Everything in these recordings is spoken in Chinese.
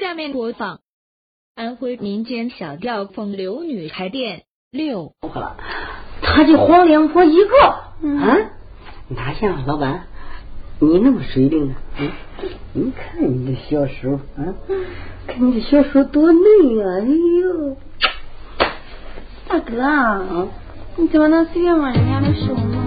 下面播放安徽民间小调风流女开店六。他就黄脸婆一个啊？哪像老板？你那么水灵呢？嗯，你看你这小手啊，看你这小手多嫩啊！哎呦，大哥啊，你怎么能随便摸人家的手呢？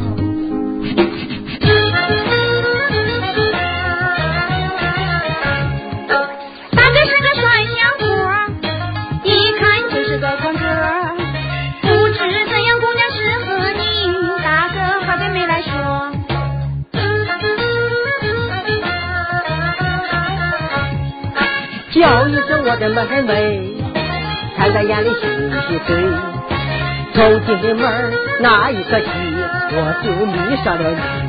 的妹妹，看在眼里细细碎。走进门那一刻起，我就迷上了你。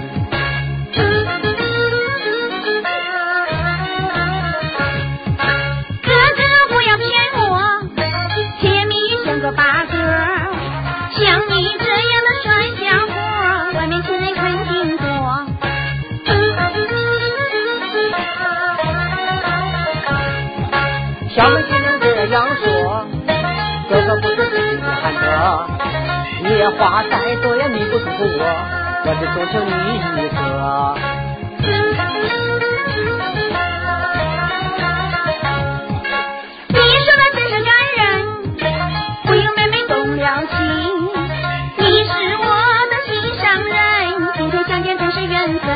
哥哥不是稀罕的，你话再多也弥不住我，我只做成你一个。你说的真是感人，不由妹妹动了情。你是我的心上人，今天相见真是缘分。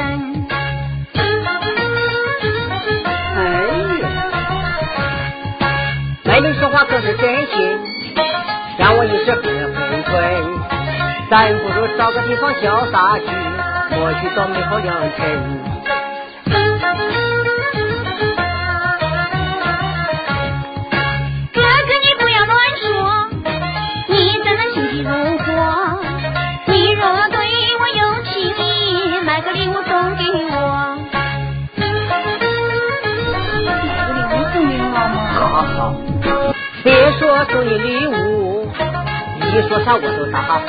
哎呀，妹妹说话可是真心，让我一时很昏沉。咱不如找个地方潇洒去，或许找美好良辰。哥哥你不要乱说，你真的心急如火。你若对我有情意，买个礼物送给我。买个礼物送给我吗？好好，别说送你礼物，一说啥我都答复。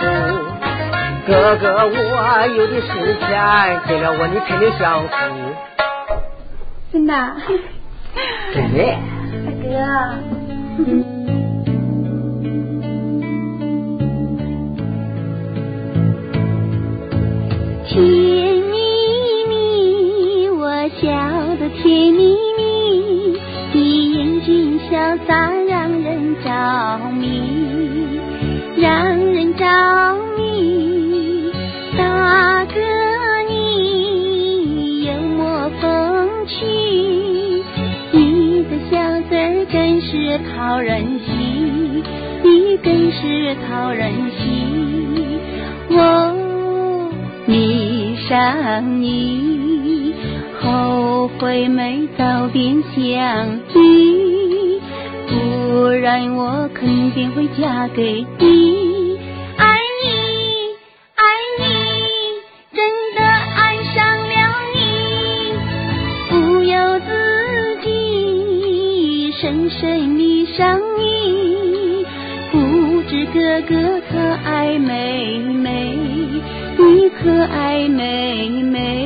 哥哥，我有的是钱，给了我你肯定享福。真的，真的，大哥。甜蜜蜜，我笑得甜蜜蜜，你眼睛潇洒让人着迷，讨人喜，你更是讨人喜。哦迷上你，后悔没早点相遇，不然我肯定会嫁给你。知哥哥可爱妹妹，你可爱妹妹。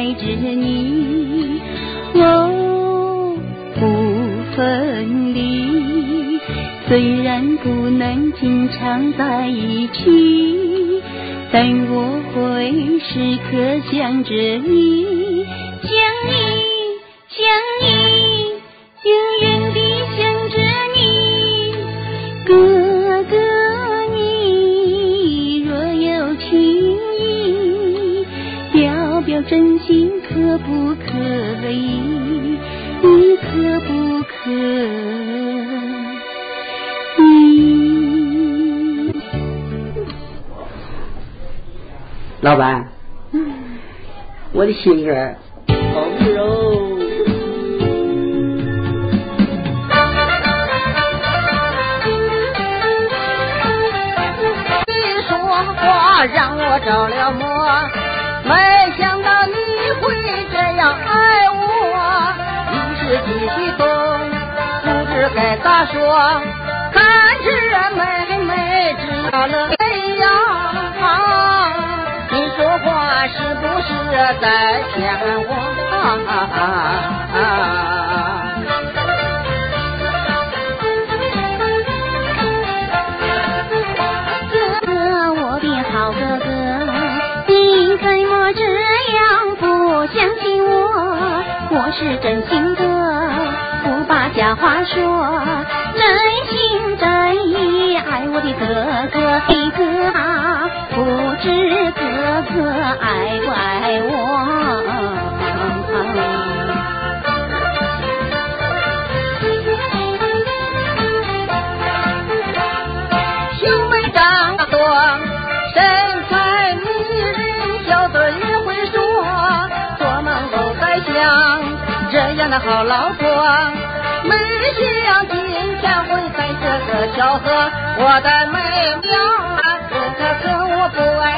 爱着你。我，不分离，虽然不能经常在一起，但我会时刻想着你，老板，我的心肝好不柔。你说话让我着了魔，没想到你会这样爱我。一时激动，不知该咋说。看着妹妹知道了这样，你说话是不是在骗我？哥哥，我的好哥哥，你怎么这样不相信我？我是真心的，不把假话说，像这样的好老婆没想到今天会在这个巧合我的美妙阿哥哥我不爱。